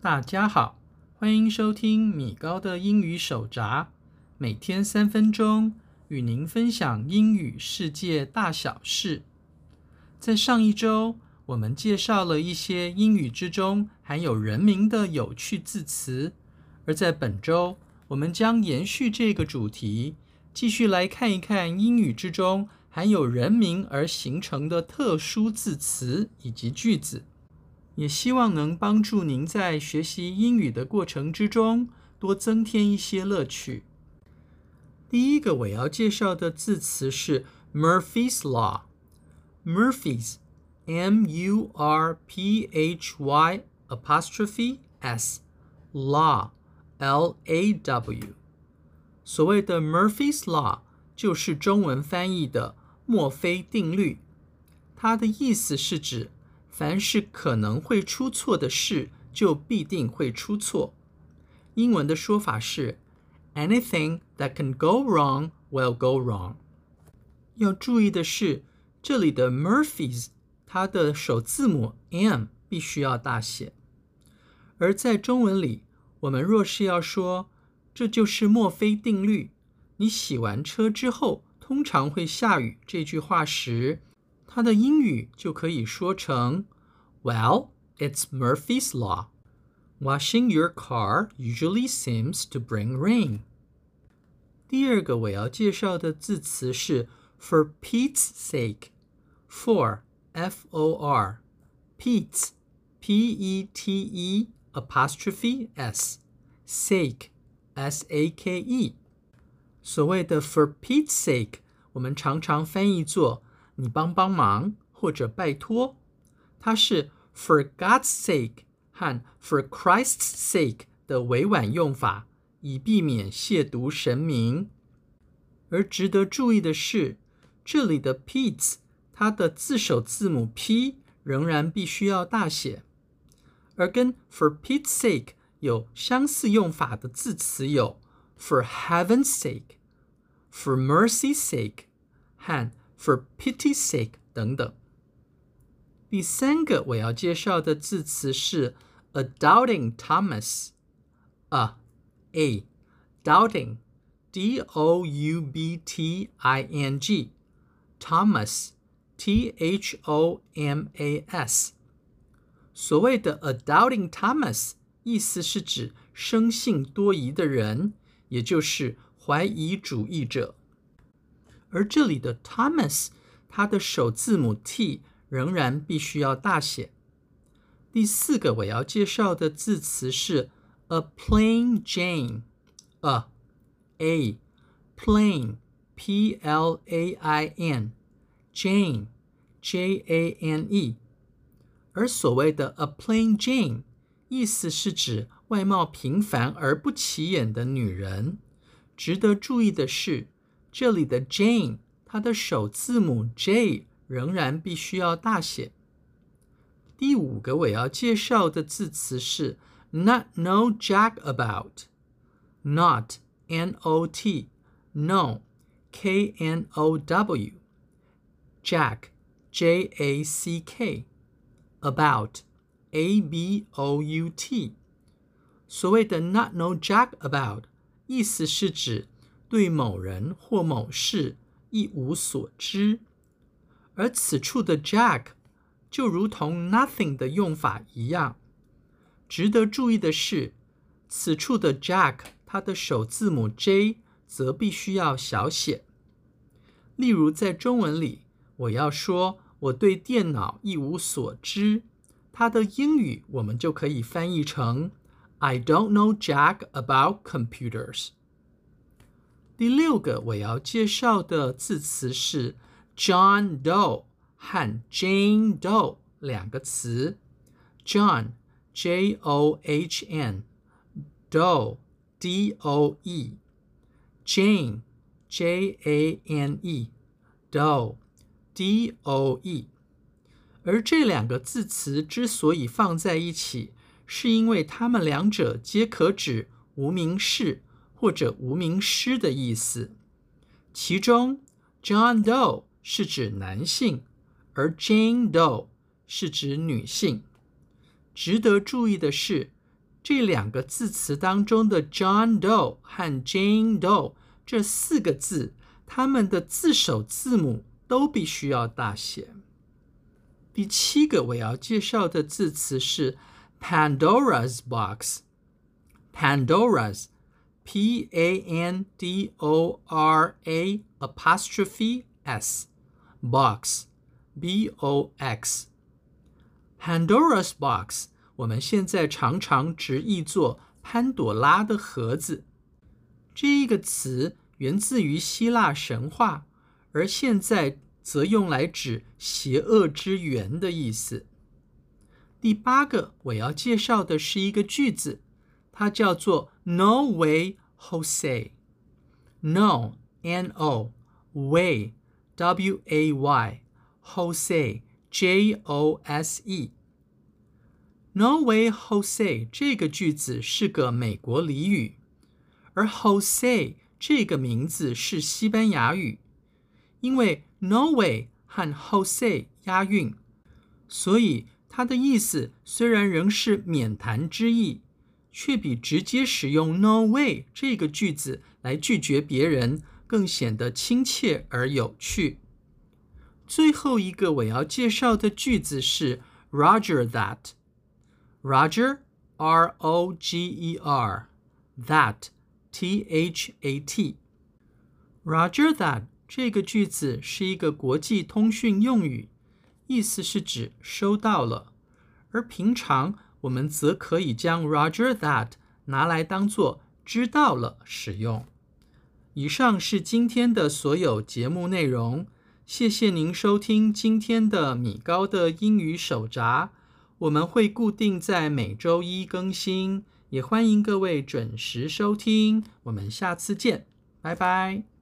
大家好，欢迎收听米高的英语手札，每天三分钟，与您分享英语世界大小事。在上一周，我们介绍了一些英语之中含有人名的有趣字词，而在本周，我们将延续这个主题，继续来看一看英语之中含有人名而形成的特殊字词以及句子。也希望能帮助您在学习英语的过程之中多增添一些乐趣。第一个我要介绍的字词是 Murphy's Law。Murphy's，M-U-R-P-H-Y apostrophe S，Law，L-A-W。所谓的 Murphy's Law 就是中文翻译的墨菲定律，它的意思是指。凡是可能会出错的事，就必定会出错。英文的说法是：Anything that can go wrong will go wrong。要注意的是，这里的 Murphy's 它的首字母 M 必须要大写。而在中文里，我们若是要说这就是墨菲定律，你洗完车之后通常会下雨这句话时，它的英语就可以说成：Well, it's Murphy's law. Washing your car usually seems to bring rain. 第二个我要介绍的字词是 for Pete's sake. For, F-O-R, Pete's, P-E-T-E, apostrophe S, sake, S-A-K-E. 所谓的 for Pete's sake，我们常常翻译作你帮帮忙，或者拜托，它是 for God's sake 和 for Christ's sake 的委婉用法，以避免亵渎神明。而值得注意的是，这里的 Pete's 它的字首字母 P 仍然必须要大写，而跟 for Pete's sake 有相似用法的字词有 for heaven's sake、for mercy's sake 和 For pity's sake，等等。第三个我要介绍的字词是 a doubting Thomas。a a doubting，d o u b t i n g Thomas t h o m a s。所谓的 a doubting Thomas，意思是指生性多疑的人， 也就是怀疑主义者。而这里的 Thomas，它的首字母 T 仍然必须要大写。第四个我要介绍的字词是 a plain Jane，a a plain p l a i n Jane j a n e。而所谓的 a plain Jane，意思是指外貌平凡而不起眼的女人。值得注意的是，这里的 Jane，她的首字母 J 仍然必须要大写。第五个我要介绍的字词是 not know jack about，not n o t know k n o w jack j a c k about a b o u t。所谓的 not know jack about，意思是指。对某人或某事一无所知，而此处的 Jack 就如同 nothing 的用法一样。值得注意的是，此处的 Jack 它的首字母 J 则必须要小写。例如，在中文里，我要说我对电脑一无所知，它的英语我们就可以翻译成 I don't know Jack about computers。第六个我要介绍的字词是 John Doe 和 Jane Doe 两个词。John J O H N Doe D O E Jane J A N E Doe D O E。而这两个字词之所以放在一起， 是因为它们两者皆可指无名氏。或者无名师的意思，其中 John Doe 是指男性，而 Jane Doe 是指女性。值得注意的是，这两个字词当中的 John Doe 和 Jane Doe 这四个字，它们的字首字母都必须要大写。第七个我要介绍的字词是 Pandora's Box，Pandora's。P A N D O R A apostrophe S box B O X Pandora's box，我们现在常常直译作潘朵拉的盒子。这一个词源自于希腊神话，而现在则用来指邪恶之源的意思。 第八个我要介绍的是一个句子。它叫做 No way Jose。No N O way W A Y Jose J O S E。No way Jose 这个句子是个美国俚语，而 Jose 这个名字是西班牙语。因为 No way 和 Jose 押韵，所以它的意思虽然仍是免谈之意。却比直接使用 “no way” 这个句子来拒绝别人更显得亲切而有趣。最后一个我要介绍的句子是 “Roger that”。Roger，R-O-G-E-R，that，T-H-A-T。Roger that 这个句子是一个国际通讯用语，意思是指收到了，而平常。我们则可以将 Roger that 拿来当做知道了使用。以上是今天的所有节目内容，谢谢您收听今天的米高的英语手札。我们会固定在每周一更新，也欢迎各位准时收听。我们下次见，拜拜。